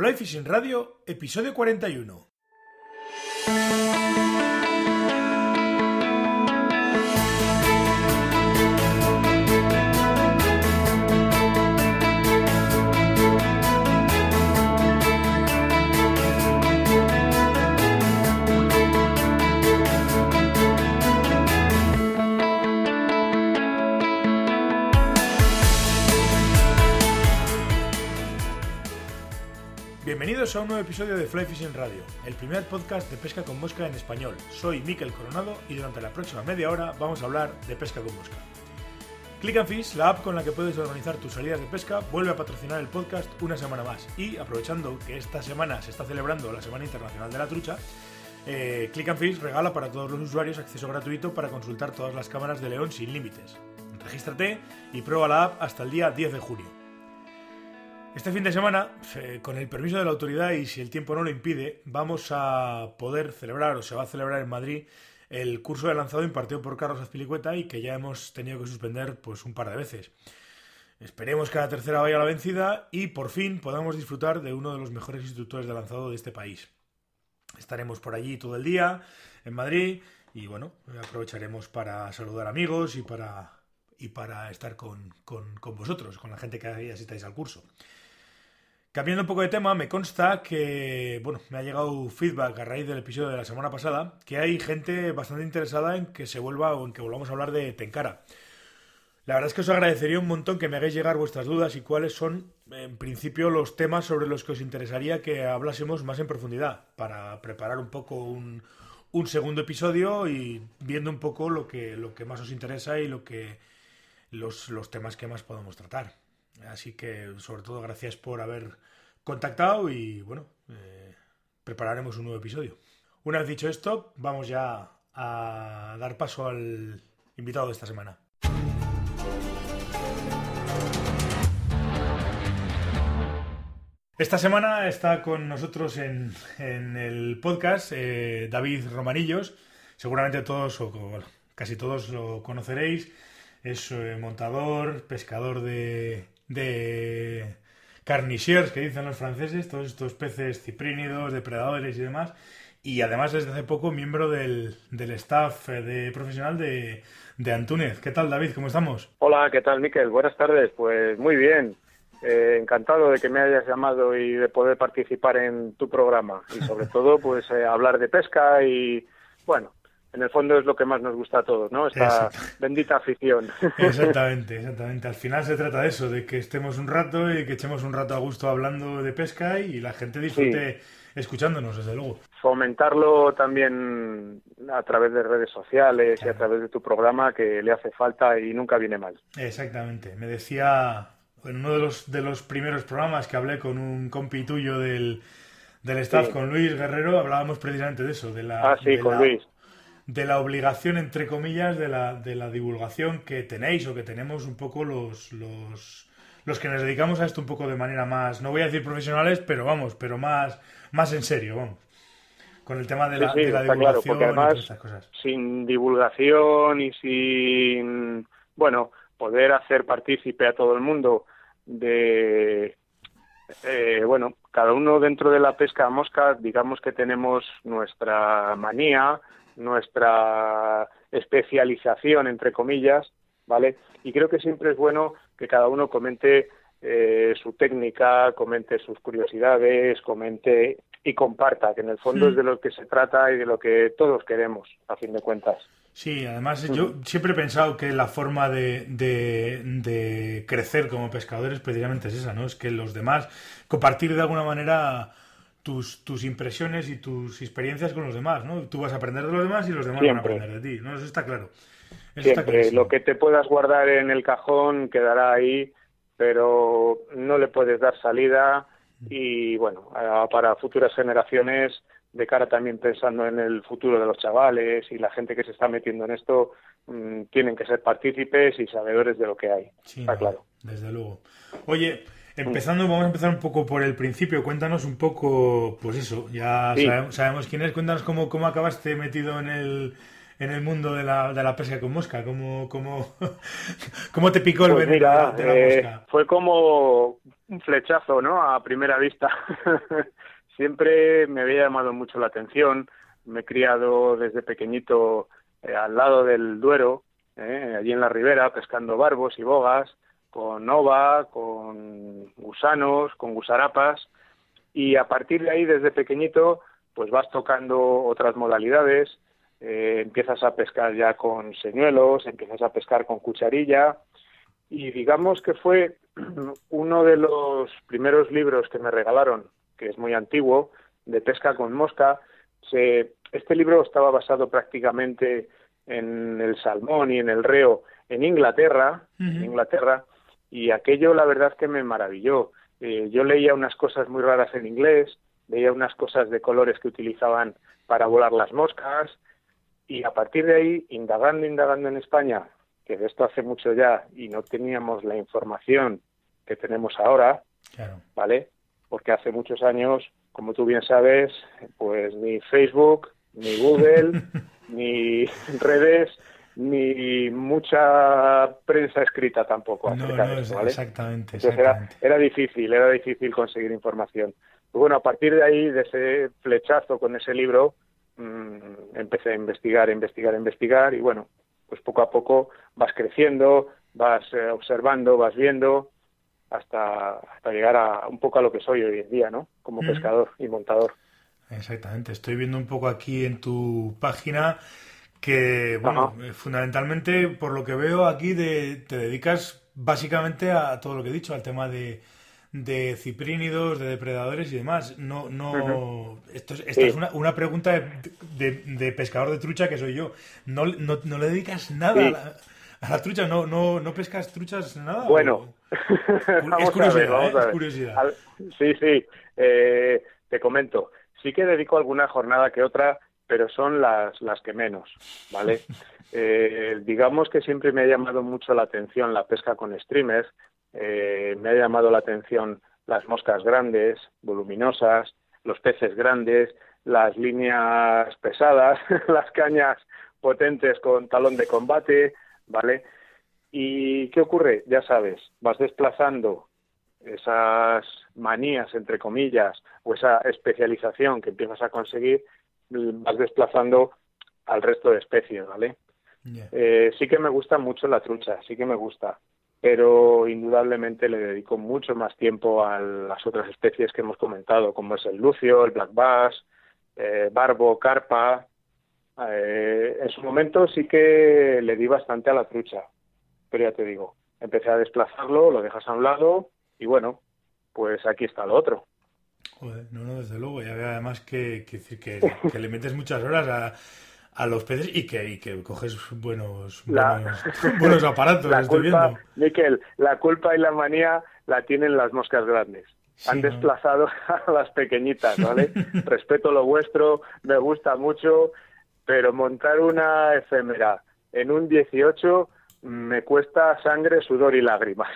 Fly Fishing Radio, episodio 41. Bienvenidos a un nuevo episodio de Fly Fishing Radio, el primer podcast de pesca con mosca en español. Soy Miquel Coronado y durante la próxima media hora vamos a hablar de pesca con mosca. Click and Fish, la app con la que puedes organizar tus salidas de pesca, vuelve a patrocinar el podcast una semana más. Y aprovechando que esta semana se está celebrando la Semana Internacional de la Trucha, eh, Click and Fish regala para todos los usuarios acceso gratuito para consultar todas las cámaras de León sin límites. Regístrate y prueba la app hasta el día 10 de junio. Este fin de semana, eh, con el permiso de la autoridad y si el tiempo no lo impide, vamos a poder celebrar o se va a celebrar en Madrid el curso de lanzado impartido por Carlos Azpilicueta y que ya hemos tenido que suspender pues un par de veces. Esperemos que la tercera vaya a la vencida y por fin podamos disfrutar de uno de los mejores instructores de lanzado de este país. Estaremos por allí todo el día, en Madrid, y bueno, aprovecharemos para saludar amigos y para, y para estar con, con, con vosotros, con la gente que asistáis al curso. Cambiando un poco de tema, me consta que, bueno, me ha llegado feedback a raíz del episodio de la semana pasada, que hay gente bastante interesada en que se vuelva o en que volvamos a hablar de Tenkara. La verdad es que os agradecería un montón que me hagáis llegar vuestras dudas y cuáles son, en principio, los temas sobre los que os interesaría que hablásemos más en profundidad, para preparar un poco un, un segundo episodio y viendo un poco lo que, lo que más os interesa y lo que los, los temas que más podemos tratar. Así que, sobre todo, gracias por haber contactado y, bueno, eh, prepararemos un nuevo episodio. Una vez dicho esto, vamos ya a dar paso al invitado de esta semana. Esta semana está con nosotros en, el podcast eh, David Romanillos. Seguramente todos, o casi todos lo conoceréis. Es eh, montador, pescador de, de carnichers que dicen los franceses, todos estos peces ciprínidos, depredadores y demás. Y además desde hace poco miembro del, del staff eh, de profesional de, de Antúnez. ¿Qué tal David? ¿Cómo estamos? Hola, ¿qué tal Miquel? Buenas tardes. Pues muy bien. Eh, encantado de que me hayas llamado y de poder participar en tu programa. Y sobre todo, pues eh, hablar de pesca y, bueno, en el fondo es lo que más nos gusta a todos, ¿no? Esta bendita afición. Exactamente, exactamente. Al final se trata de eso, de que estemos un rato y que echemos un rato a gusto hablando de pesca y la gente disfrute escuchándonos, desde luego. Fomentarlo también a través de redes sociales y a través de tu programa que le hace falta y nunca viene mal. Exactamente. Me decía en uno de los, de los primeros programas que hablé con un compi tuyo del, del staff, Sí. con Luis Guerrero, hablábamos precisamente de eso, de la, Ah, sí, de con la- Luis. De la obligación, entre comillas, de la, de la divulgación que tenéis o que tenemos un poco los, los, los que nos dedicamos a esto un poco de manera más, no voy a decir profesionales, pero vamos, pero más, más en serio, vamos. Con el tema de la, sí, de la claro, divulgación y además todas estas cosas. sin divulgación y sin, bueno, poder hacer partícipe a todo el mundo de, eh, bueno, cada uno dentro de la pesca a mosca, digamos que tenemos nuestra manía, nuestra especialización, entre comillas, ¿vale? Y creo que siempre es bueno que cada uno comente eh, su técnica, comente sus curiosidades, comente y comparta, que en el fondo Mm. es de lo que se trata y de lo que todos queremos, a fin de cuentas. Sí, además yo siempre he pensado que la forma de, de, de crecer como pescadores precisamente es esa, ¿no? Es que los demás, compartir de alguna manera tus, tus impresiones y tus experiencias con los demás, ¿no? Tú vas a aprender de los demás y los demás van a aprender de ti, ¿no? Eso está claro. Eso Siempre lo que te puedas guardar en el cajón quedará ahí, pero no le puedes dar salida y bueno, para futuras generaciones, de cara también pensando en el futuro de los chavales y la gente que se está metiendo en esto, mm, tienen que ser partícipes y sabedores de lo que hay. Sí, está no, claro. Desde luego. Oye, empezando, vamos a empezar un poco por el principio. Cuéntanos un poco, pues eso, ya Sí. sabemos, sabemos quién es. Cuéntanos cómo, cómo acabaste metido en el, en el mundo de la, de la pesca con mosca? ¿Cómo, cómo, cómo te picó el Pues veneno mira, de la eh, mosca? fue como un flechazo, ¿no? A primera vista. Siempre me había llamado mucho la atención. Me he criado desde pequeñito eh, al lado del Duero, eh, allí en la ribera, pescando barbos y bogas, con ova, con gusanos, con gusarapas. Y a partir de ahí, desde pequeñito, pues vas tocando otras modalidades. eh, empiezas a pescar ya con señuelos, empiezas a pescar con cucharilla. Y digamos que fue uno de los primeros libros que me regalaron, que es muy antiguo, de pesca con mosca. Se, este libro estaba basado prácticamente en el salmón y en el reo en Inglaterra, en. Inglaterra, y aquello la verdad que me maravilló. Eh, yo leía unas cosas muy raras en inglés, veía unas cosas de colores que utilizaban para volar las moscas, y a partir de ahí, indagando, indagando en España, que de esto hace mucho ya y no teníamos la información que tenemos ahora, Claro. ¿vale? Porque hace muchos años, como tú bien sabes, pues ni Facebook, ni Google, ni redes, ni mucha prensa escrita tampoco No, no, de es- esto, ¿vale? exactamente, Entonces era, exactamente. era difícil, era difícil conseguir información. Bueno, a partir de ahí, de ese flechazo con ese libro, mm, empecé a investigar, investigar, investigar y bueno, pues poco a poco vas creciendo, vas eh, observando, vas viendo hasta, hasta llegar a un poco a lo que soy hoy en día, ¿no? Como Ujú. pescador y montador. Exactamente. Estoy viendo un poco aquí en tu página que, bueno, Ajá. eh, fundamentalmente, por lo que veo aquí, de- te dedicas básicamente a todo lo que he dicho, al tema de, de ciprínidos, de depredadores y demás. No, no, Ujú. esto es, esta Sí. es una, una pregunta de, de- de pescador de trucha que soy yo. ¿No, no, no le dedicas nada Sí. a, la, a la trucha? ¿No, no, ¿No pescas truchas nada? Bueno, ¿O- vamos a curiosidad, ver, ¿eh? Es curiosidad. Al- Sí, sí, eh, te comento. Sí que dedico alguna jornada que otra, pero son las, las que menos, ¿vale? Eh, digamos que siempre me ha llamado mucho la atención la pesca con streamers, eh, me ha llamado la atención las moscas grandes, voluminosas, los peces grandes, las líneas pesadas, las cañas potentes con talón de combate, ¿vale? ¿Y qué ocurre? Ya sabes, vas desplazando esas manías, entre comillas, o esa especialización que empiezas a conseguir, vas desplazando al resto de especies, ¿vale? Eh, sí que me gusta mucho la trucha, sí que me gusta, pero indudablemente le dedico mucho más tiempo a las otras especies que hemos comentado, como es el lucio, el black bass, eh, barbo, carpa. Eh, en su momento sí que le di bastante a la trucha, pero ya te digo, empecé a desplazarlo, lo dejas a un lado y bueno, pues aquí está lo otro. Joder, no, no, desde luego. Ya veo además que, que, que, que le metes muchas horas a, a los peces y que, y que coges buenos, La- buenos, buenos aparatos, La estoy culpa, viendo. Miquel, la culpa y la manía la tienen las moscas grandes. Sí, Han ¿no? desplazado a las pequeñitas, ¿vale? Respeto lo vuestro, me gusta mucho, pero montar una efémera en un 18 me cuesta sangre, sudor y lágrimas.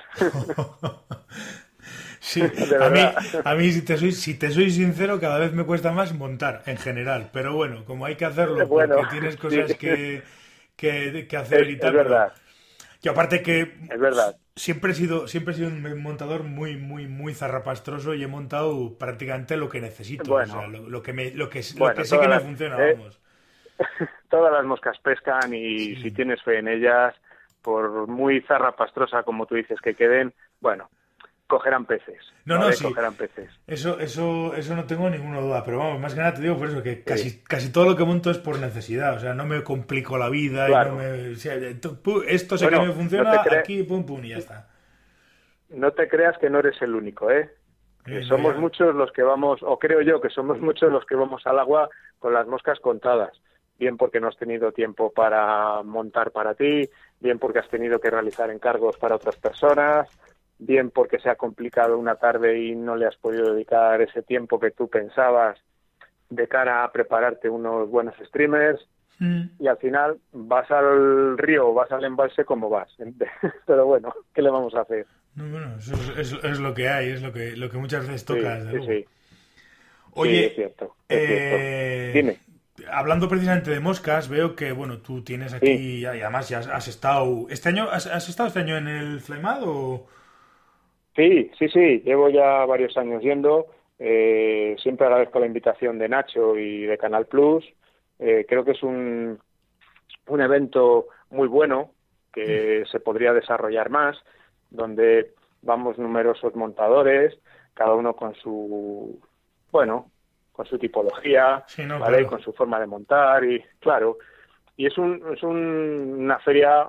Sí, a mí, a mí si, te soy, si te soy sincero, cada vez me cuesta más montar, en general. Pero bueno, como hay que hacerlo porque tienes cosas sí. que, que, que hacer Es, y es tal. pero- verdad, Y aparte que es verdad. siempre he sido siempre he sido un montador muy muy muy zarrapastroso y he montado prácticamente lo que necesito Bueno. o sea, lo, lo que me lo que, lo que sé que me funciona eh, vamos Todas las moscas pescan y Sí. si tienes fe en ellas, por muy zarrapastrosa como tú dices que queden, bueno, cogerán peces. No, no, sí. Cogerán peces. eso eso eso no tengo ninguna duda pero vamos más que nada te digo por eso que casi casi todo lo que monto es por necesidad o sea no me complico la vida y no me o sea, esto sé Bueno, que me funciona no te cre- aquí pum pum y ya está No te creas que no eres el único, ¿eh? Que Sí, somos muchos los que vamos, o creo yo que somos muchos los que vamos al agua con las moscas contadas. Bien porque no has tenido tiempo para montar para ti, bien porque has tenido que realizar encargos para otras personas, bien porque se ha complicado una tarde y no le has podido dedicar ese tiempo que tú pensabas de cara a prepararte unos buenos streamers Mm. y al final vas al río o vas al embalse como vas. Pero bueno, ¿qué le vamos a hacer? No, bueno, eso es, es- es lo que hay, es lo que, lo que muchas veces Sí, toca, desde sí, sí. Oye, Sí, es cierto. es eh, cierto. Dime. hablando precisamente de moscas, veo que, bueno, tú tienes aquí, y además ya has estado, ¿este año, has, estado este año en el Flaimad o...? Sí, sí, sí, llevo ya varios años yendo, eh, siempre agradezco la invitación de Nacho y de Canal Plus, eh, creo que es un, un evento muy bueno, que se podría desarrollar más, donde vamos numerosos montadores, cada uno con su, bueno, con su tipología, ¿vale? Con su forma de montar y, claro, y es, un, es una feria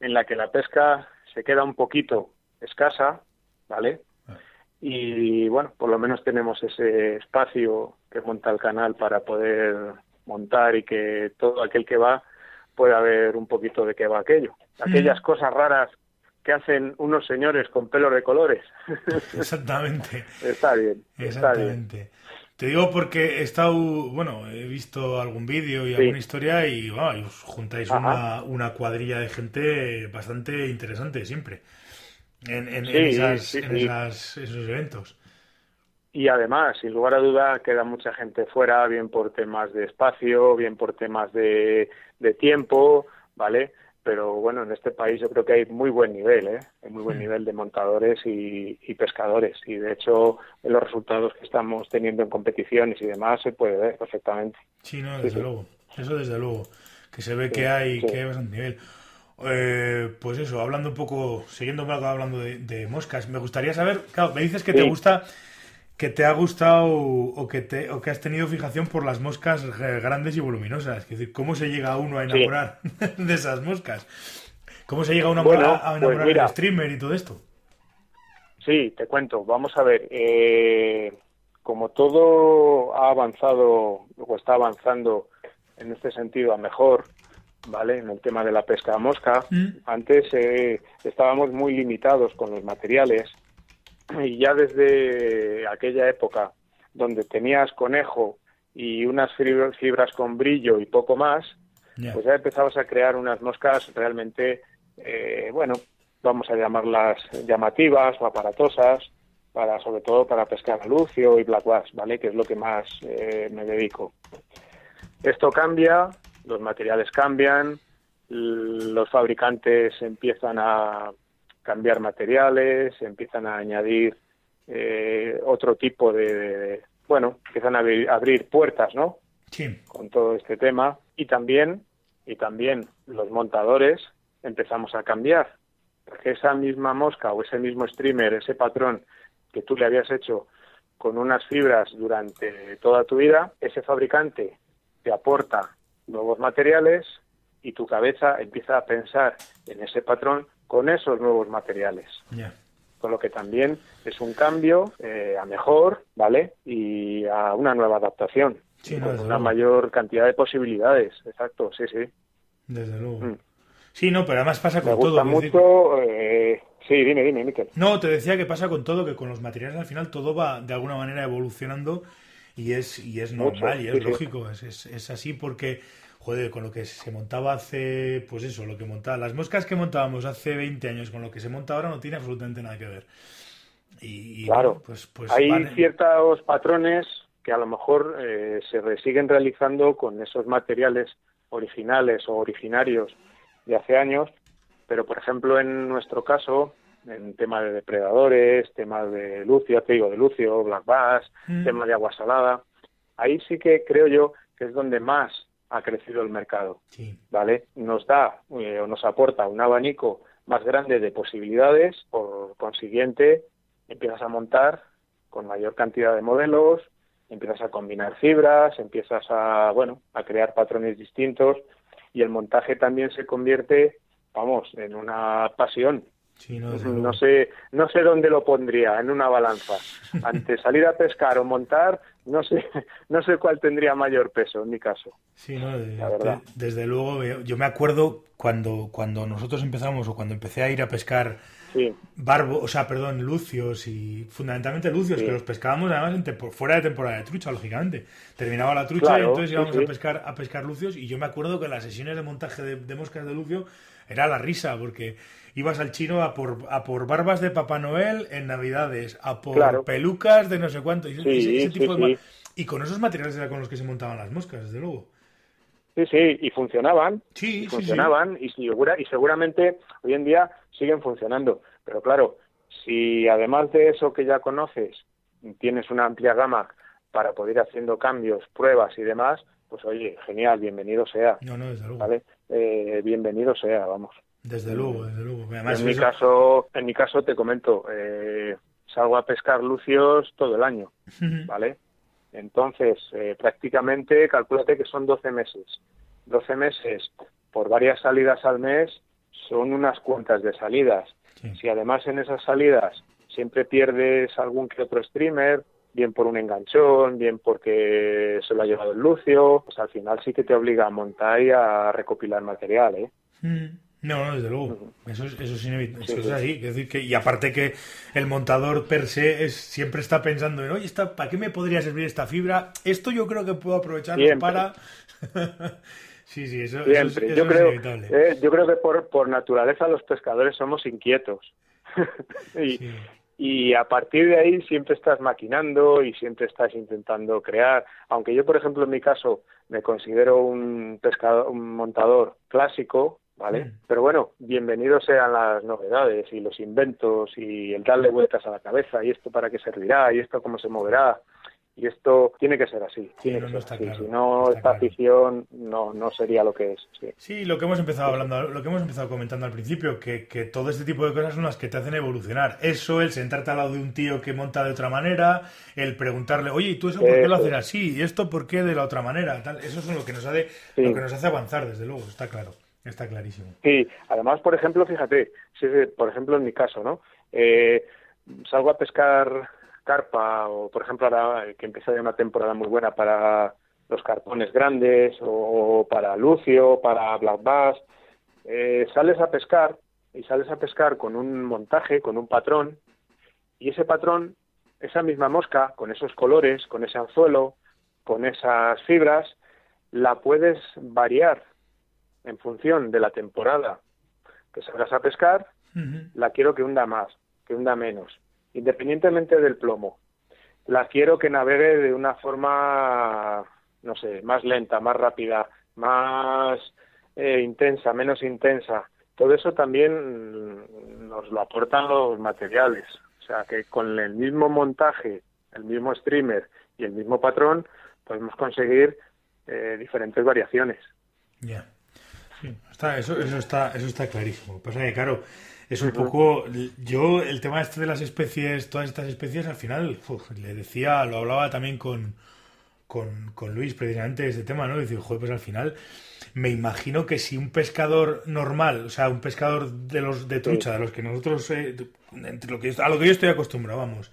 en la que la pesca se queda un poquito escasa, ¿vale? Ah. Y bueno, por lo menos tenemos ese espacio que monta el canal para poder montar y que todo aquel que va pueda ver un poquito de qué va aquello. Aquellas cosas raras que hacen unos señores con pelos de colores. Exactamente. está bien. Exactamente. Te digo porque he estado, bueno, he visto algún vídeo y alguna historia y, os juntáis una, una, cuadrilla de gente bastante interesante siempre en, en, esos eventos. Y además, sin lugar a duda, queda mucha gente fuera, bien por temas de espacio, bien por temas de, de tiempo, ¿vale? pero bueno, en este país yo creo que hay muy buen nivel, ¿eh? Hay muy buen nivel de montadores y, pescadores. Y de hecho, en los resultados que estamos teniendo en competiciones y demás se puede ver perfectamente. Sí, no, desde luego. Eso desde luego. Que se ve que hay, que hay bastante nivel. Eh, pues eso, hablando un poco, siguiendo hablando de, moscas, me gustaría saber, claro, me dices que te gusta que te ha gustado o que, te, o que has tenido fijación por las moscas grandes y voluminosas. Es decir, ¿cómo se llega uno a enamorar de esas moscas? ¿Cómo se llega uno a, pues enamorar del streamer y todo esto? Sí, te cuento. Vamos a ver. Eh, como todo ha avanzado o está avanzando en este sentido a mejor, ¿vale? En el tema de la pesca a mosca, mm. antes eh, estábamos muy limitados con los materiales y ya desde aquella época donde tenías conejo y unas fibras con brillo y poco más, pues ya empezabas a crear unas moscas realmente, eh, bueno, vamos a llamarlas llamativas o aparatosas, para sobre todo para pescar a lucio y black bass, ¿vale? Que es lo que más eh, me dedico. Esto cambia, los materiales cambian, los fabricantes empiezan a cambiar materiales, empiezan a añadir eh, otro tipo de, bueno, empiezan a abrir, puertas, ¿no? Sí. Con todo este tema y también y también los montadores empezamos a cambiar, porque esa misma mosca o ese mismo streamer, ese patrón que tú le habías hecho con unas fibras durante toda tu vida, ese fabricante te aporta nuevos materiales y tu cabeza empieza a pensar en ese patrón con esos nuevos materiales. Con lo que también es un cambio eh, a mejor, ¿vale? Y a una nueva adaptación. con una mayor cantidad de posibilidades, exacto, sí, sí. Desde luego. Mm. Sí, no, pero además pasa con Me gusta todo. mucho. Eh... Sí, dime, dime, Miquel. No, te decía que pasa con todo, que con los materiales al final todo va de alguna manera evolucionando y es, y es normal y es lógico. Es, es, es, así porque joder, con lo que se montaba hace, pues eso, lo que montaba, las moscas que montábamos hace 20 años con lo que se monta ahora no tiene absolutamente nada que ver. Y, claro, pues, pues hay ciertos patrones que a lo mejor eh, se siguen realizando con esos materiales originales o originarios de hace años, pero por ejemplo en nuestro caso, en tema de depredadores, tema de lucio, te digo de lucio, black bass, mm. tema de agua salada, ahí sí que creo yo que es donde más ha crecido el mercado, ¿vale? Nos da eh, o nos aporta un abanico más grande de posibilidades, por consiguiente empiezas a montar con mayor cantidad de modelos, empiezas a combinar fibras, empiezas a, bueno, a crear patrones distintos y el montaje también se convierte, vamos, en una pasión, no, sé, no sé dónde lo pondría en una balanza. Ante salir a pescar o montar, no sé, no sé cuál tendría mayor peso en mi caso. Sí, no, desde luego, yo me acuerdo cuando, cuando nosotros empezamos o cuando empecé a ir a pescar barbo, o sea, perdón, lucios y fundamentalmente lucios, que los pescábamos además fuera de temporada de trucha, lógicamente. Terminaba la trucha y entonces íbamos a pescar a pescar lucios y yo me acuerdo que las sesiones de montaje de moscas de lucio era la risa porque ibas al chino a por, a por barbas de Papá Noel en Navidades, a por pelucas de no sé cuánto. Y, ese, tipo de y con esos materiales era con los que se montaban las moscas, desde luego. Sí, sí, y funcionaban. Sí, y sí, funcionaban Y, segura, y seguramente hoy en día siguen funcionando. Pero claro, si además de eso que ya conoces, tienes una amplia gama para poder ir haciendo cambios, pruebas y demás, pues oye, genial, bienvenido sea. No, no, desde luego. ¿vale? Eh, bienvenido sea, vamos. Desde luego, desde luego. en mi caso, en mi caso te comento, eh, salgo a pescar lucios todo el año, ¿vale? Entonces, eh, prácticamente, calculate que son 12 meses. 12 meses por varias salidas al mes son unas cuantas de salidas. Si además en esas salidas siempre pierdes algún que otro streamer, bien por un enganchón, bien porque se lo ha llevado el lucio, pues al final sí que te obliga a montar y a recopilar material, ¿eh? No, no, desde luego. Eso es, eso es inevitable. eso es así. decir que, y aparte que el montador per se es, siempre está pensando en, oye, ¿para qué me podría servir esta fibra? Esto yo creo que puedo aprovecharlo para... sí, sí, eso, siempre. yo creo, eh, yo creo que por, por naturaleza los pescadores somos inquietos. y, y a partir de ahí siempre estás maquinando y siempre estás intentando crear. Aunque yo, por ejemplo, en mi caso me considero un pescador, un montador clásico, ¿vale? Mm. Pero bueno, bienvenidos sean las novedades y los inventos y el darle vueltas a la cabeza y esto para qué servirá y esto cómo se moverá y esto tiene que ser así. si no, esta afición no, no sería lo que es. Sí. lo que hemos empezado hablando, lo que hemos empezado comentando al principio, que, que, todo este tipo de cosas son las que te hacen evolucionar. Eso, el sentarte al lado de un tío que monta de otra manera, el preguntarle, oye, ¿y tú eso por qué lo haces así? ¿Y esto por qué de la otra manera? Tal, eso es lo que nos hace, lo que nos hace avanzar, desde luego, está claro. Está clarísimo. Sí, además, por ejemplo, fíjate, si, por ejemplo, en mi caso, ¿no? Eh, salgo a pescar carpa o, por ejemplo, ahora que empieza ya una temporada muy buena para los cartones grandes o para lucio, para black bass, eh, sales a pescar y sales a pescar con un montaje, con un patrón y ese patrón, esa misma mosca, con esos colores, con ese anzuelo, con esas fibras, la puedes variar en función de la temporada que salgas a pescar, la quiero que hunda más, que hunda menos, independientemente del plomo. La quiero que navegue de una forma, no sé, más lenta, más rápida, más eh, intensa, menos intensa. Todo eso también nos lo aportan los materiales. O sea, que con el mismo montaje, el mismo streamer y el mismo patrón, podemos conseguir eh, diferentes variaciones. Ya. Sí, está, eso, eso, está, eso está clarísimo. Pasa que, claro, es un poco. Yo, el tema este de las especies, todas estas especies, al final, le decía, lo hablaba también con, con, con Luis, precisamente, este tema, ¿no? Decir, joder, pues al final, me imagino que si un pescador normal, o sea, un pescador de los de trucha, de los que nosotros, eh, entre lo que, a lo que yo estoy acostumbrado, vamos,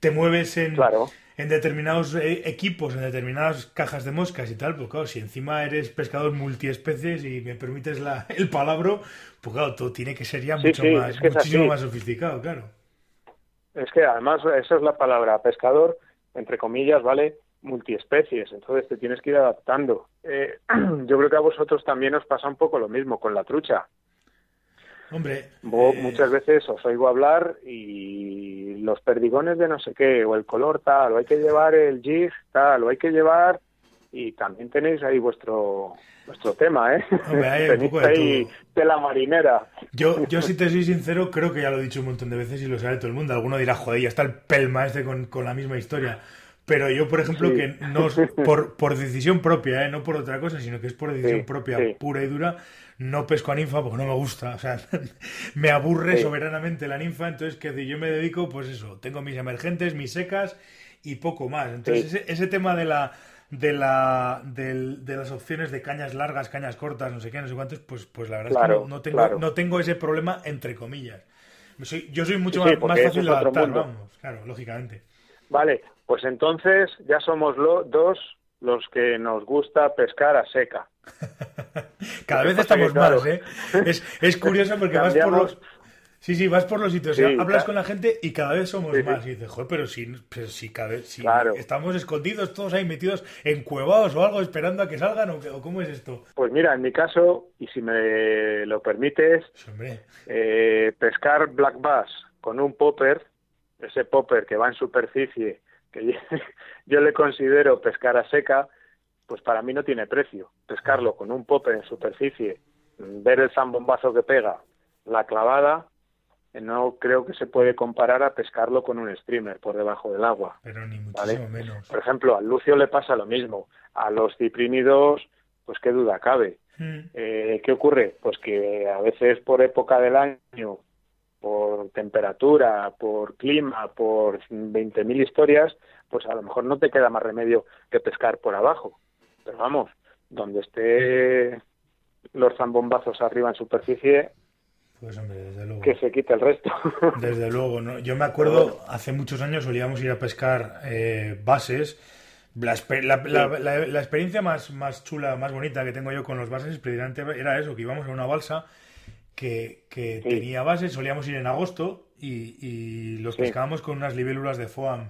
te mueves en. Claro en determinados eh, equipos, en determinadas cajas de moscas y tal, pues claro, si encima eres pescador multiespecies y me permites la, el palabro, pues claro, todo tiene que ser ya mucho más, muchísimo más sofisticado, claro. Es que además esa es la palabra, pescador, entre comillas, ¿vale? Multiespecies, entonces te tienes que ir adaptando. Eh, yo creo que a vosotros también os pasa un poco lo mismo con la trucha. Hombre. Eh, muchas veces os oigo hablar y los perdigones de no sé qué, o el color tal, o hay que llevar el jig tal, o hay que llevar. Y también tenéis ahí vuestro vuestro tema, ¿eh? Hombre, hay tenéis poco de ahí de la marinera. Yo, yo, si te soy sincero, creo que ya lo he dicho un montón de veces y lo sabe todo el mundo. Alguno dirá, joder, ya está el pelma este con, con la misma historia. Pero yo, por ejemplo, que no por, por decisión propia, ¿eh? no por otra cosa, sino que es por decisión propia, pura y dura, no pesco a ninfa porque no me gusta. O sea, me aburre soberanamente la ninfa. Entonces, que yo me dedico, pues eso, tengo mis emergentes, mis secas y poco más. Entonces, ese, tema de la de la de, las opciones de cañas largas, cañas cortas, no sé qué, no sé cuántos, pues, pues la verdad es que no, tengo, no tengo ese problema entre comillas. yo soy mucho más, fácil de adaptar, vamos, claro, lógicamente. Vale, pues entonces ya somos los dos los que nos gusta pescar a seca. Cada vez estamos más, ¿eh? Es, curioso porque vas por los... Sí, sí, vas por los sitios, hablas con la gente y cada vez somos más. Y dices, joder, pero si, pero si, cada vez, si estamos escondidos todos ahí metidos en cuevados o algo esperando a que salgan, o, cómo es esto. Pues mira, en mi caso, y si me lo permites, eh, pescar black bass con un popper, ese popper que va en superficie que yo le considero pescar a seca, pues para mí no tiene precio. Pescarlo con un popper en superficie, ver el zambombazo que pega, la clavada, no creo que se puede comparar a pescarlo con un streamer por debajo del agua. Pero ni muchísimo menos. Por ejemplo, al Lucio le pasa lo mismo. A los ciprínidos, pues qué duda cabe. Hmm. Eh, ¿Qué ocurre? Pues que a veces por época del año, por temperatura, por clima, por 20.000 historias, pues a lo mejor no te queda más remedio que pescar por abajo. Pero vamos, donde esté los zambombazos arriba en superficie, Pues hombre, desde luego. que se quite el resto. Desde luego, ¿no? Yo me acuerdo, hace muchos años solíamos ir a pescar eh, bases. La, espe- la- la- la- la experiencia más, más chula, más bonita que tengo yo con los bases precisamente era eso, que íbamos a una balsa que, que Sí. tenía bases, solíamos ir en agosto y, y los Sí. pescábamos con unas libélulas de foam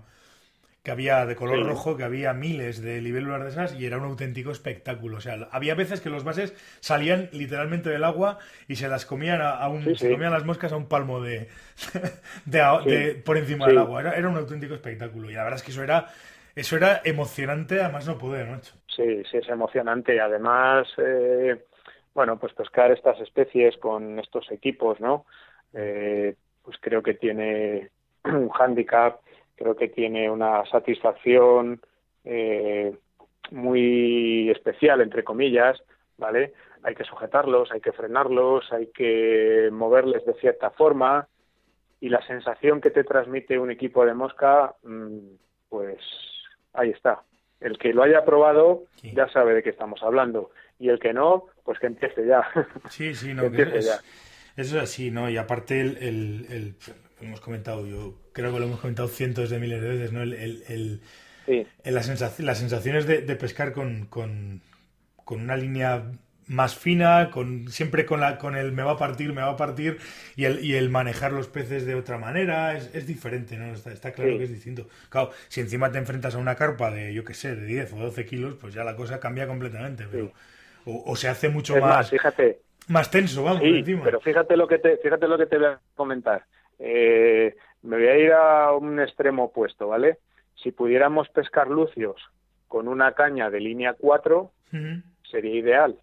que había de color Sí. rojo, que había miles de libélulas de esas y era un auténtico espectáculo. O sea, había veces que los bases salían literalmente del agua y se las comían a, a un, Sí, se comían las moscas a un palmo de, de, por encima del agua. Era, era un auténtico espectáculo y la verdad es que eso era eso era emocionante, además no poder, macho. Sí, sí, es emocionante. Y además, eh, bueno, pues pescar estas especies con estos equipos, ¿no? Eh, pues creo que tiene un hándicap, creo que tiene una satisfacción eh, muy especial, entre comillas, ¿vale? Hay que sujetarlos, hay que frenarlos, hay que moverles de cierta forma y la sensación que te transmite un equipo de mosca, mm, pues ahí está. El que lo haya probado Sí. ya sabe de qué estamos hablando y el que no, pues que empiece ya. Sí, sí, no, Que que empiece es- ya. eso es así, ¿no? Y aparte el, el- el- lo hemos comentado, yo creo que lo hemos comentado cientos de miles de veces, ¿no? El, el- el- Sí, el- las, sensaci- las sensaciones de, de pescar con, con, con una línea más fina, con siempre con la con el me va a partir, me va a partir y el, y el manejar los peces de otra manera es, es diferente, ¿no? Está, está claro Sí. que es distinto. Claro, si encima te enfrentas a una carpa de, yo qué sé, de 10 o 12 kilos, pues ya la cosa cambia completamente, pero o, o se hace mucho es más, más, fíjate, más tenso, vamos, Sí, encima. pero fíjate lo que te, fíjate lo que te voy a comentar. Eh, me voy a ir a un extremo opuesto, ¿vale? Si pudiéramos pescar lucios con una caña de línea 4, Ujú. sería ideal.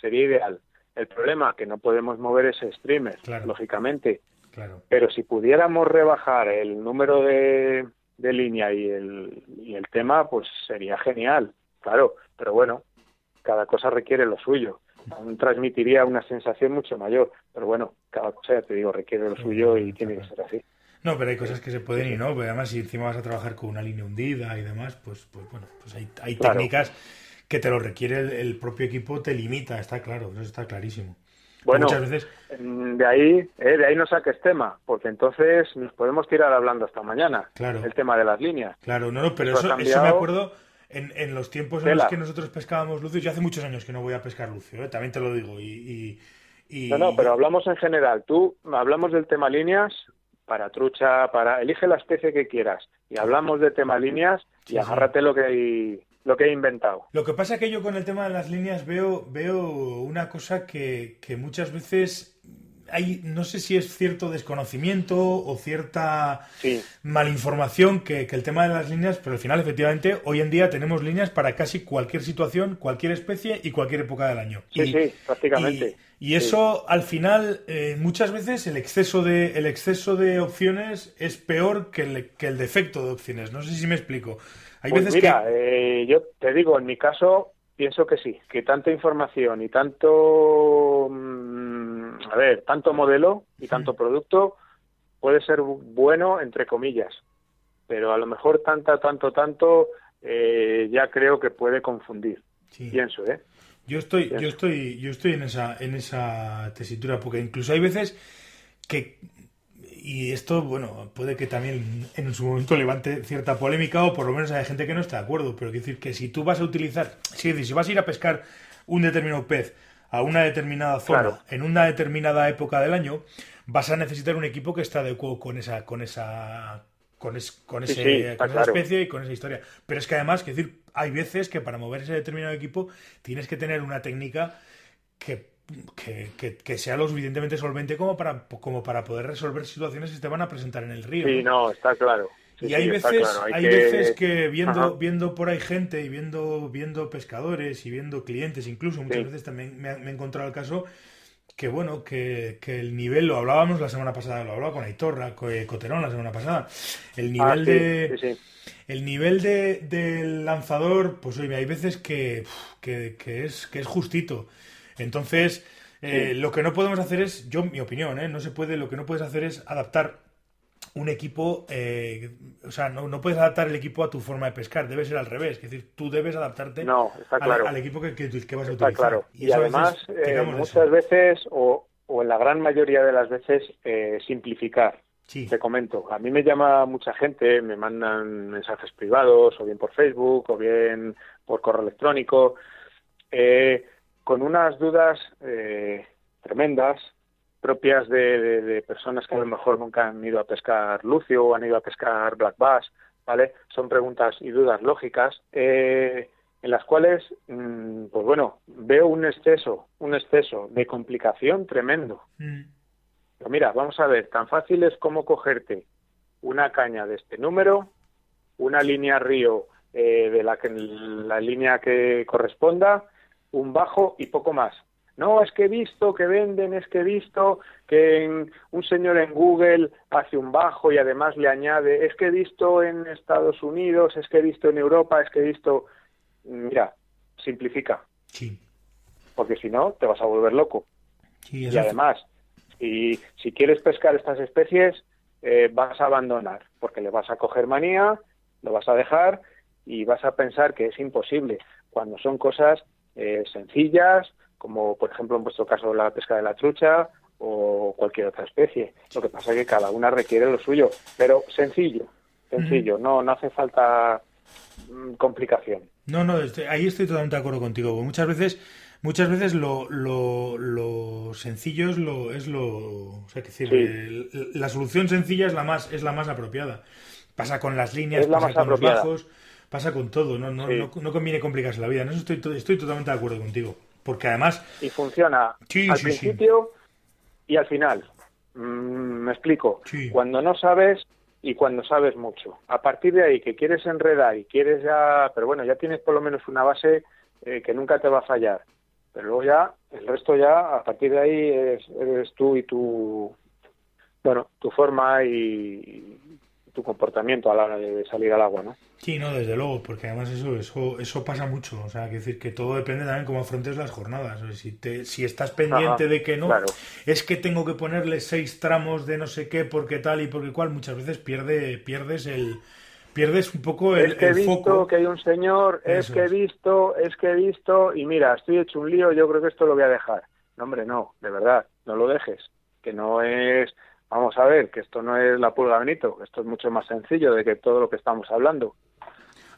Sería ideal. El problema que no podemos mover ese streamer, Claro. lógicamente. Claro. Pero si pudiéramos rebajar el número de, de línea y el, y el tema, pues sería genial. Claro, pero bueno, cada cosa requiere lo suyo. Aún transmitiría una sensación mucho mayor. Pero bueno, cada cosa, ya te digo, requiere lo suyo y tiene que ser así. No, pero hay cosas que se pueden y no, pero además si encima vas a trabajar con una línea hundida y demás, pues, pues bueno, pues hay, hay Claro. técnicas que te lo requiere el, el propio equipo, te limita, está claro, eso está clarísimo. Bueno, Muchas veces, Mm, De ahí, eh, de ahí no saques tema, porque entonces nos podemos tirar hablando hasta mañana. Claro. El tema de las líneas. claro, no, no, pero Eso me acuerdo en, en los tiempos en Tela. los que nosotros pescábamos lucios, yo hace muchos años que no voy a pescar lucio, ¿eh? también te lo digo, y... y, y- No, no, pero hablamos en general. Tú hablamos del tema líneas para trucha, para elige la especie que quieras y hablamos de tema líneas y Sí, sí. agárrate lo que hay, lo que he inventado. Lo que pasa es que yo con el tema de las líneas veo, veo una cosa que, que muchas veces hay, no sé si es cierto desconocimiento o cierta Sí, malinformación que, que el tema de las líneas, pero al final efectivamente hoy en día tenemos líneas para casi cualquier situación, cualquier especie y cualquier época del año. sí, y, sí, prácticamente. y- y eso al final eh, muchas veces el exceso de el exceso de opciones es peor que el, que el defecto de opciones. No sé si me explico. Hay Pues veces mira, que eh, yo te digo, en mi caso pienso que sí, que tanta información y tanto, mm, a ver, tanto modelo y tanto producto puede ser bu- bueno entre comillas, pero a lo mejor tanta, tanto, tanto eh, ya creo que puede confundir. Sí. Pienso, ¿eh? Yo estoy, Pienso. yo estoy, yo estoy en esa, en esa tesitura, porque incluso hay veces que, y esto, bueno, puede que también en su momento levante cierta polémica, o por lo menos hay gente que no está de acuerdo, pero quiero decir que si tú vas a utilizar, si, si vas a ir a pescar un determinado pez a una determinada zona, Claro. en una determinada época del año, vas a necesitar un equipo que esté adecuado con esa, con esa, con, es- con ese, sí, está con esa claro. especie y con esa historia. Pero es que además, que decir, hay veces que para mover ese determinado equipo tienes que tener una técnica que, que, que- que sea lo suficientemente solvente como para, como para poder resolver situaciones que te van a presentar en el río. Sí, no, está claro. Y hay veces, hay, que... veces que viendo, viendo por ahí gente y viendo, viendo pescadores y viendo clientes, incluso muchas veces también me, he encontrado el caso que bueno, que, que, el nivel, lo hablábamos la semana pasada, lo hablaba con Aitorra, con eh, Coterón la semana pasada, el nivel ah, de el nivel de, del lanzador, pues oye, hay veces que, que, es, que es justito. Entonces, eh, lo que no podemos hacer es, yo, mi opinión, ¿eh? no se puede, lo que no puedes hacer es adaptar un equipo, eh, o sea, no, no, puedes adaptar el equipo a tu forma de pescar, debe ser al revés, es decir, tú debes adaptarte al, equipo que, que, vas a utilizar. Claro. Y, además, eh, muchas veces, o, o, en la gran mayoría de las veces, eh, simplificar. Te comento, a mí me llama mucha gente, me mandan mensajes privados, o bien por Facebook, o bien por correo electrónico, con unas dudas tremendas propias de, personas que a lo mejor nunca han ido a pescar lucio o han ido a pescar black bass, ¿vale? Son preguntas y dudas lógicas eh, en las cuales, mm, pues bueno, veo un exceso, un exceso de complicación tremendo. Mm. Pero mira, vamos a ver, tan fácil es como cogerte una caña de este número, una línea río eh, de la, que, la línea que corresponda, un bajo y poco más. No, es que he visto que venden, es que he visto que un señor en Google hace un bajo y además le añade, es que he visto en Estados Unidos, es que he visto en Europa, es que he visto... Mira, simplifica. Sí. Porque si no, te vas a volver loco. y además, si, si quieres pescar estas especies, eh, vas a abandonar, porque le vas a coger manía, lo vas a dejar y vas a pensar que es imposible, cuando son cosas eh, sencillas, como por ejemplo en vuestro caso la pesca de la trucha o cualquier otra especie. Lo que pasa es que cada una requiere lo suyo, pero sencillo, sencillo, no, no hace falta mm, complicación. No, no, ahí estoy totalmente de acuerdo contigo. Muchas veces, muchas veces lo, lo, lo sencillo es lo, es lo, o sea, que decir, la solución sencilla es la más, es la más apropiada. Pasa con las líneas, pasa con los bajos, pasa con todo. No, no, no, no, conviene complicarse la vida. En eso estoy, estoy totalmente de acuerdo contigo. Porque además... Y funciona al principio y al final. Mm, me explico. Cuando no sabes y cuando sabes mucho. A partir de ahí que quieres enredar y quieres ya... Pero bueno, ya tienes por lo menos una base eh, que nunca te va a fallar. Pero luego ya, el resto ya, a partir de ahí eres tú y tu... Bueno, tu forma y, tu comportamiento a la hora de salir al agua, ¿no? Sí, no, desde luego, porque además eso, eso, eso pasa mucho. O sea, que decir que todo depende también cómo afrontes las jornadas. si, te, si estás pendiente de que no, es que tengo que ponerle seis tramos de no sé qué, porque tal y porque cual, muchas veces pierde, pierdes el pierdes un poco el, es que he visto que hay un señor, es que he visto, es que he visto, y mira, estoy hecho un lío, yo creo que esto lo voy a dejar. No, hombre, no, de verdad, no lo dejes, que no es vamos a ver, que esto no es la pulga Benito, esto es mucho más sencillo de que todo lo que estamos hablando.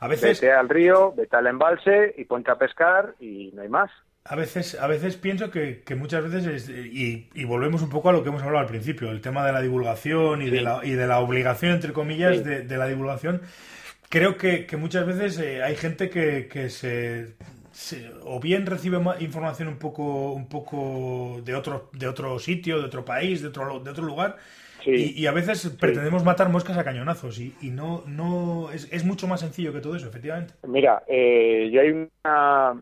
A veces... Vete al río, vete al embalse y ponte a pescar y no hay más. A veces, a veces pienso que, muchas veces, y, volvemos un poco a lo que hemos hablado al principio, el tema de la divulgación y, de, la, y de la obligación, entre comillas, de, la divulgación. Creo que, muchas veces eh, hay gente que, que se o bien recibe información un poco un poco de otro de otro sitio de otro país de otro de otro lugar y, a veces pretendemos matar moscas a cañonazos y, no no es, es, mucho más sencillo que todo eso efectivamente. Mira eh, yo hay una,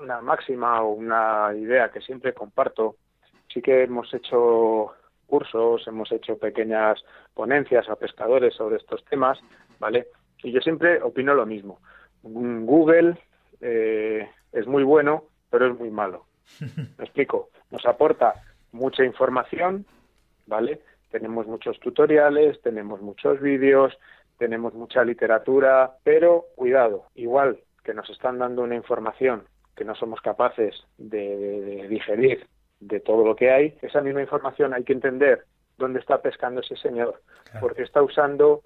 una máxima o una idea que siempre comparto. Sí que hemos hecho cursos hemos hecho pequeñas ponencias a pescadores sobre estos temas vale y yo siempre opino lo mismo. Google eh, es muy bueno, pero es muy malo. Me explico. Nos aporta mucha información, ¿vale? Tenemos muchos tutoriales, tenemos muchos vídeos, tenemos mucha literatura, pero cuidado, igual que nos están dando una información que no somos capaces de, digerir de todo lo que hay, esa misma información hay que entender dónde está pescando ese señor, porque está usando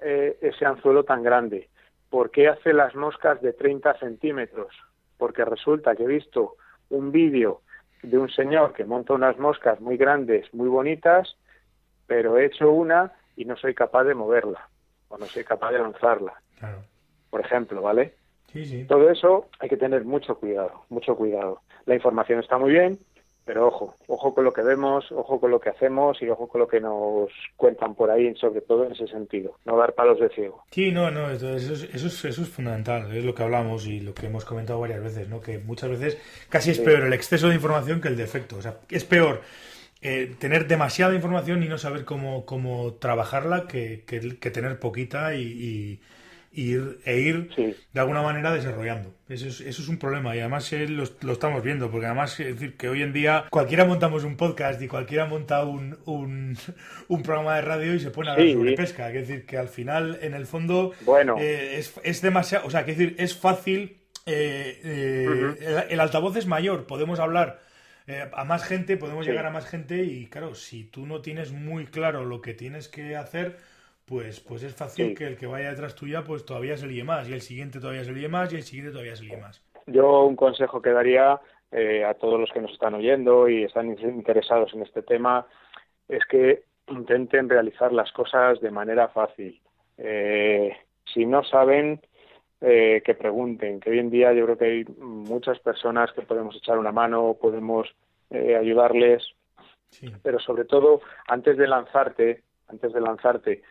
eh, ese anzuelo tan grande, ¿Por qué hace las moscas de 30 centímetros? Porque resulta que he visto un vídeo de un señor que monta unas moscas muy grandes, muy bonitas, pero he hecho una y no soy capaz de moverla o no soy capaz de lanzarla. Por ejemplo, ¿vale? Sí, sí. Todo eso hay que tener mucho cuidado, mucho cuidado. La información está muy bien, pero ojo, ojo con lo que vemos, ojo con lo que hacemos y ojo con lo que nos cuentan por ahí, sobre todo en ese sentido, no dar palos de ciego. Sí, no, no, eso es, eso es, eso es fundamental, es lo que hablamos y lo que hemos comentado varias veces, ¿no? que muchas veces casi es peor el exceso de información que el defecto, o sea, es peor eh, tener demasiada información y no saber cómo, cómo trabajarla que, que, tener poquita y ir, e ir de alguna manera desarrollando. Eso es, eso es un problema y además lo, lo, estamos viendo, porque además es decir que hoy en día cualquiera montamos un podcast y cualquiera monta un, un, un programa de radio y se pone a hablar sobre pesca. Es decir, que al final, en el fondo, bueno. Eh, es, es demasiado, o sea, que decir, es fácil, eh, eh, el, altavoz es mayor, podemos hablar. a más gente, podemos llegar a más gente y claro, si tú no tienes muy claro lo que tienes que hacer, pues, pues es fácil que el que vaya detrás tuya pues todavía se líe más y el siguiente todavía se líe más y el siguiente todavía se líe más. Yo un consejo que daría eh, a todos los que nos están oyendo y están interesados en este tema es que intenten realizar las cosas de manera fácil. Eh, si no saben, eh, que pregunten, que hoy en día yo creo que hay muchas personas que podemos echar una mano, podemos ayudarles, pero sobre todo antes de lanzarte, antes de lanzarte,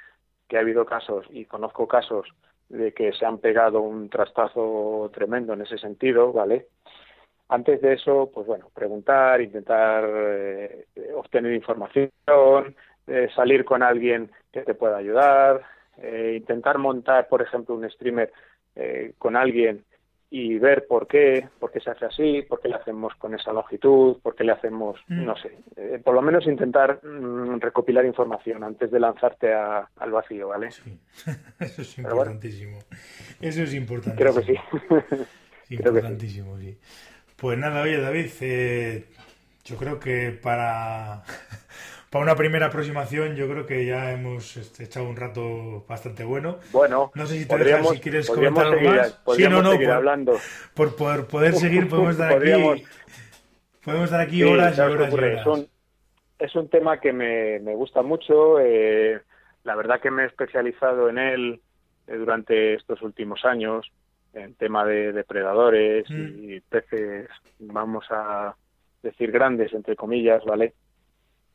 que ha habido casos, y conozco casos, de que se han pegado un trastazo tremendo en ese sentido, ¿vale? Antes de eso, pues bueno, preguntar, intentar eh, obtener información, eh, salir con alguien que te pueda ayudar, eh, intentar montar, por ejemplo, un streamer con alguien y ver por qué, por qué se hace así, por qué le hacemos con esa longitud, por qué le hacemos, mm. no sé, eh, por lo menos intentar mm, recopilar información antes de lanzarte al vacío, ¿vale? Sí. Eso es importantísimo. Eso es importantísimo. Creo que sí. importantísimo, sí. Pues nada, oye David, eh, yo creo que para para una primera aproximación yo creo que ya hemos este, echado un rato bastante bueno. Bueno, no sé si, te dejas, si quieres comentar algo más. Sí, no, no, por, hablando. Por, poder seguir podemos estar aquí, podemos estar aquí horas y horas, y horas. Es, un, es un tema que me, me gusta mucho. Eh, la verdad que me he especializado en él eh, durante estos últimos años en tema de depredadores mm. y peces, vamos a decir grandes, entre comillas, ¿vale?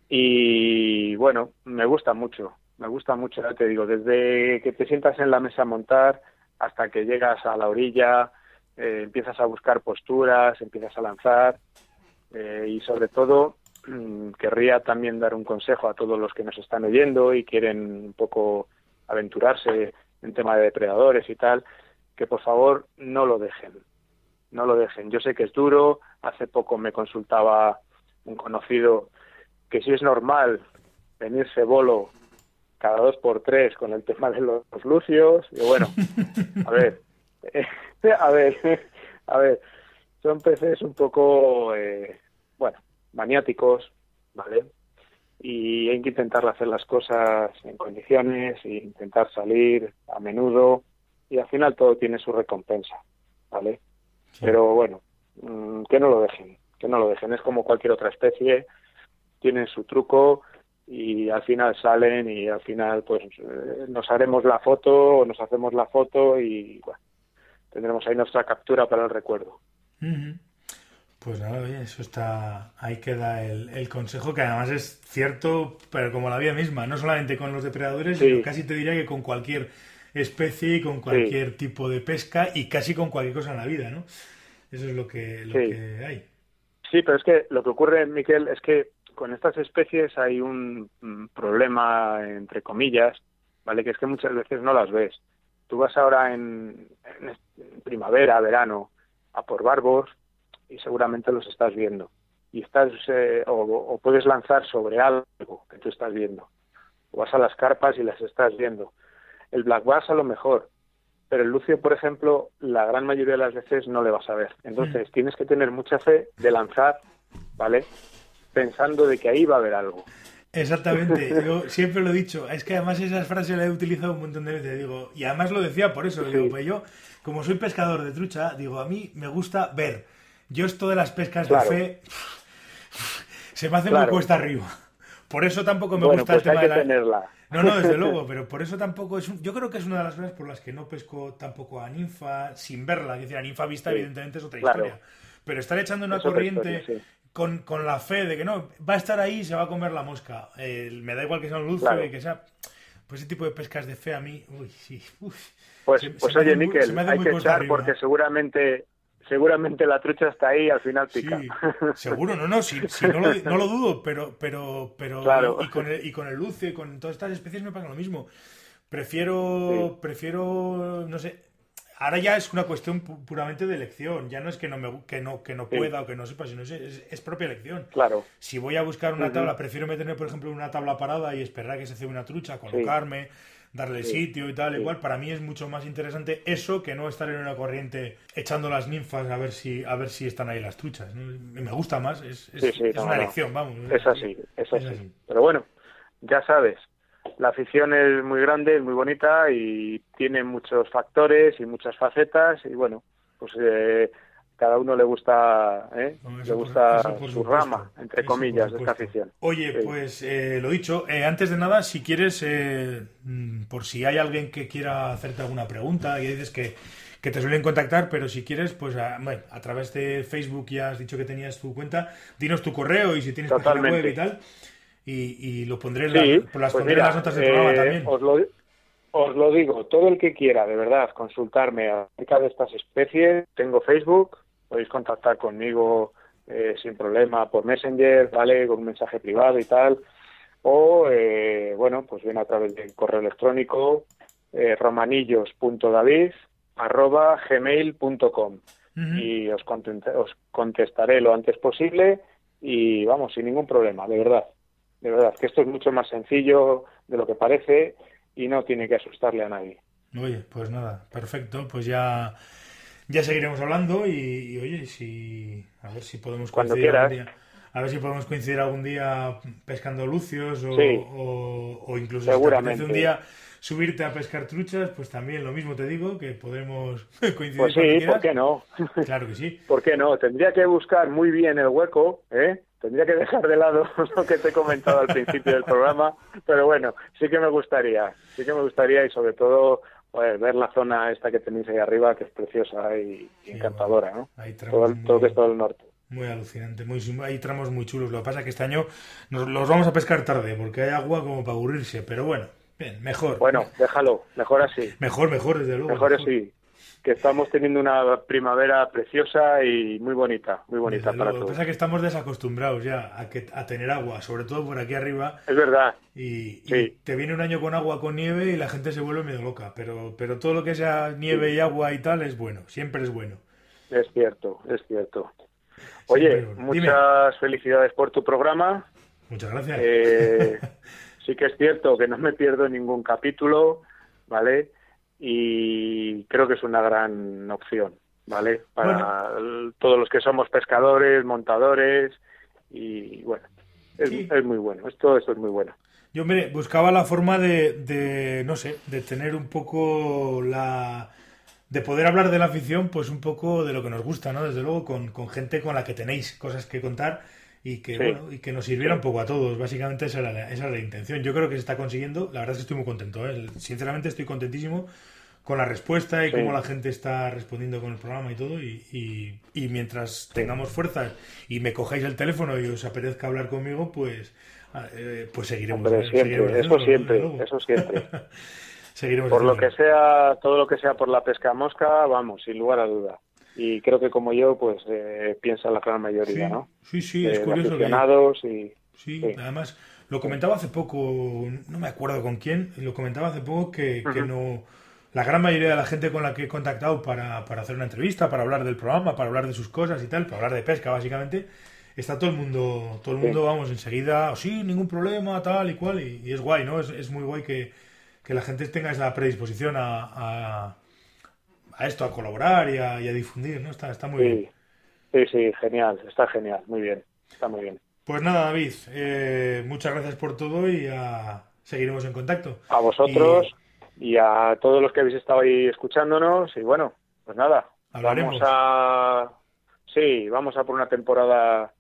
Y bueno, me gusta mucho, me gusta mucho, ya te digo, desde que te sientas en la mesa a montar hasta que llegas a la orilla, eh, empiezas a buscar posturas, empiezas a lanzar eh, y sobre todo mm, querría también dar un consejo a todos los que nos están oyendo y quieren un poco aventurarse en tema de depredadores y tal, que por favor no lo dejen, no lo dejen. Yo sé que es duro, hace poco me consultaba un conocido que si es normal venirse bolo cada dos por tres con el tema de los, lucios, y bueno, a ver, a ver, a ver, son peces un poco, eh, bueno, maniáticos, ¿vale? Y hay que intentar hacer las cosas en condiciones e intentar salir a menudo y al final todo tiene su recompensa, ¿vale? Pero bueno, mm, que no lo dejen, que no lo dejen, es como cualquier otra especie, tienen su truco y al final salen y al final pues eh, nos haremos la foto o nos hacemos la foto y bueno, tendremos ahí nuestra captura para el recuerdo. Pues nada, eso está, ahí queda el, el, consejo que además es cierto, pero como la vida misma, no solamente con los depredadores, sino casi te diría que con cualquier especie y con cualquier tipo de pesca y casi con cualquier cosa en la vida, ¿no? Eso es lo que, lo que hay. Sí, pero es que lo que ocurre, Miquel, es que con estas especies hay un problema, entre comillas, ¿vale? Que es que muchas veces no las ves. Tú vas ahora en, primavera, verano, a por barbos y seguramente los estás viendo. Y estás, eh, o, puedes lanzar sobre algo que tú estás viendo. O vas a las carpas y las estás viendo. El black bass a lo mejor, pero el lucio, por ejemplo, la gran mayoría de las veces no le vas a ver. Entonces, mm. tienes que tener mucha fe de lanzar, ¿vale? Pensando de que ahí va a haber algo. Exactamente, yo siempre lo he dicho, es que además esas frases las he utilizado un montón de veces, digo, y además lo decía por eso, digo, pues yo, como soy pescador de trucha, digo, a mí me gusta ver. Yo esto de las pescas de fe se me hace muy cuesta arriba. Por eso tampoco me gusta el pues tema de la... No, no, desde luego, pero por eso tampoco es. Yo creo que es una de las cosas por las que no pesco tampoco a ninfa sin verla. Es decir, a ninfa vista, evidentemente, es otra historia. Pero estar echando una corriente con, con, la fe de que no, va a estar ahí y se va a comer la mosca. Eh, me da igual que sea un lucio y que sea... Pues ese tipo de pescas de fe a mí, uy, sí, Pues, pues oye, Miquel, hay que echar porque seguramente seguramente la trucha está ahí y al final pica. Sí, seguro, no, no, si, no, lo, no, lo, dudo, pero, pero, pero claro. y, con el, y con el lucio y con todas estas especies me pasa lo mismo. Prefiero, prefiero, no sé, ahora ya es una cuestión puramente de elección. Ya no es que no me, que no, que no pueda o que no sepa, sino es, es, propia elección. Claro. Si voy a buscar una tabla, prefiero meterme, por ejemplo, una tabla parada y esperar que se hace una trucha, colocarme, darle sitio y tal, igual. Para mí es mucho más interesante eso que no estar en una corriente echando las ninfas a ver si, a ver si están ahí las truchas. Me gusta más, es, una elección, vamos. Es así, es así. Pero bueno, ya sabes, la afición es muy grande, es muy bonita y tiene muchos factores y muchas facetas y bueno, pues eh, cada uno le gusta, ¿eh? le gusta su rama, entre comillas, de esta afición. Oye, pues eh, lo dicho, eh, antes de nada, si quieres, mm, por si hay alguien que quiera hacerte alguna pregunta, y dices que, que te suelen contactar, pero si quieres, pues a, a, través de Facebook ya has dicho que tenías tu cuenta, dinos tu correo y si tienes página web y tal y, lo pondré, en, las, pues las notas del programa eh, también. Os lo, os lo digo, todo el que quiera, de verdad, consultarme acerca de estas especies, tengo Facebook, podéis contactar conmigo eh, sin problema por Messenger, ¿vale? Con un mensaje privado y tal. O, eh, bueno, pues bien a través del correo electrónico eh, romanillos.david arroba gmail.com y os, os contestaré lo antes posible y vamos, sin ningún problema, de verdad de verdad, que esto es mucho más sencillo de lo que parece y no tiene que asustarle a nadie. Oye, pues nada, perfecto, pues ya ya seguiremos hablando y, oye, si a ver si podemos coincidir algún día, a ver si podemos coincidir algún día pescando lucios o, o, incluso Seguramente. un día subirte a pescar truchas, pues también lo mismo te digo, que podemos coincidir. Pues sí, ¿por qué no? Claro que sí. ¿Por qué no? Tendría que buscar muy bien el hueco, ¿eh? Tendría que dejar de lado lo que te he comentado al principio del programa, pero bueno, sí que me gustaría, sí que me gustaría y sobre todo pues, ver la zona esta que tenéis ahí arriba, que es preciosa y, encantadora, ¿no? todo, todo que es todo el norte. Muy alucinante, muy, hay tramos muy chulos. Lo que pasa es que este año nos los vamos a pescar tarde porque hay agua como para aburrirse, pero bueno, bien, mejor. Bueno, déjalo, mejor así. Mejor, mejor, desde luego. Mejor, así que estamos teniendo una primavera preciosa y muy bonita, muy bonita para todos. Lo que pasa es que estamos desacostumbrados ya a, que, a tener agua, sobre todo por aquí arriba. Es verdad. Y, te viene un año con agua, con nieve y la gente se vuelve medio loca, pero, pero todo lo que sea nieve y agua y tal es bueno, siempre es bueno. Es cierto, es cierto. Oye, muchas felicidades por tu programa. Muchas gracias. Eh, sí que es cierto que no me pierdo ningún capítulo, ¿vale? y creo que es una gran opción, ¿vale? Para todos los que somos pescadores, montadores y bueno, es, muy bueno, esto, esto es muy bueno. Yo me buscaba la forma de, de, no sé, de tener un poco la... de poder hablar de la afición, pues un poco de lo que nos gusta, ¿no? Desde luego, con, con gente con la que tenéis cosas que contar y que, bueno, y que nos sirviera un poco a todos. Básicamente esa era, la, esa la intención. Yo creo que se está consiguiendo. La verdad es que estoy muy contento. ¿eh? Sinceramente estoy contentísimo con la respuesta y cómo la gente está respondiendo con el programa y todo. Y, y, mientras tengamos fuerzas y me cojáis el teléfono y os apetezca hablar conmigo, pues, ah, eh, pues seguiremos. siempre, eso siempre, eso siempre. seguiremos por lo que sea, todo lo que sea por la pesca mosca, vamos, sin lugar a duda y creo que como yo, pues eh, piensa la gran mayoría, ¿no? Sí, sí, es curioso. y, sí, además lo comentaba hace poco, no me acuerdo con quién, lo comentaba hace poco que, que no. La gran mayoría de la gente con la que he contactado para, para hacer una entrevista, para hablar del programa, para hablar de sus cosas y tal, para hablar de pesca básicamente, está todo el mundo, todo el mundo, vamos, enseguida, oh, sí, ningún problema, tal y cual, y, es guay, ¿no? Es, es muy guay que, que, la gente tenga esa predisposición a a esto, a colaborar y a, difundir, ¿no? Está, está muy bien. Sí, sí, genial, está genial, muy bien, está muy bien. Pues nada, David, eh, muchas gracias por todo y seguiremos en contacto. A vosotros y... a todos los que habéis estado ahí escuchándonos y bueno, pues nada, Hablaremos. vamos a... Sí, vamos a por una temporada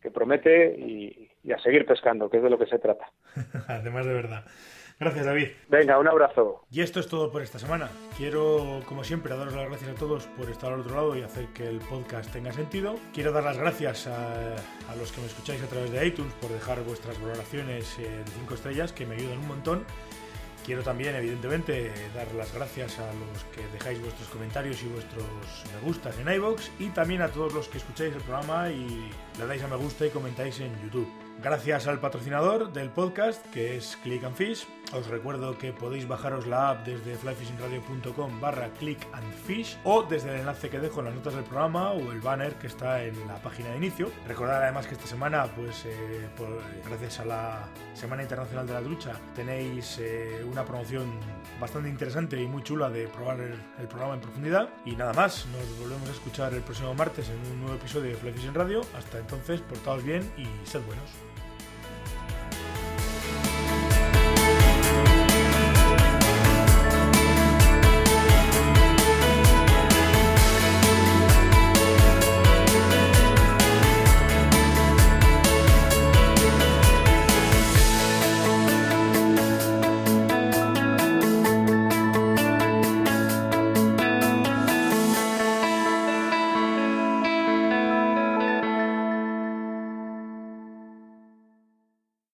que promete y, y a seguir pescando, que es de lo que se trata. Además de verdad. Gracias, David. Venga, un abrazo. Y esto es todo por esta semana. Quiero, como siempre, daros las gracias a todos por estar al otro lado y hacer que el podcast tenga sentido. Quiero dar las gracias a, a los que me escucháis a través de iTunes por dejar vuestras valoraciones de 5 estrellas, que me ayudan un montón. Quiero también, evidentemente, dar las gracias a los que dejáis vuestros comentarios y vuestros me gustas en iVoox y también a todos los que escucháis el programa y le dais a me gusta y comentáis en YouTube. Gracias al patrocinador del podcast, que es Click and Fish. Os recuerdo que podéis bajaros la app desde flyfishingradio.com barra click and fish o desde el enlace que dejo en las notas del programa o el banner que está en la página de inicio. Recordad además que esta semana, pues eh, gracias a la Semana Internacional de la Trucha, tenéis eh, una promoción bastante interesante y muy chula de probar el, el, programa en profundidad. Y nada más, nos volvemos a escuchar el próximo martes en un nuevo episodio de Fly Fishing Radio. Hasta entonces, portaos bien y sed buenos.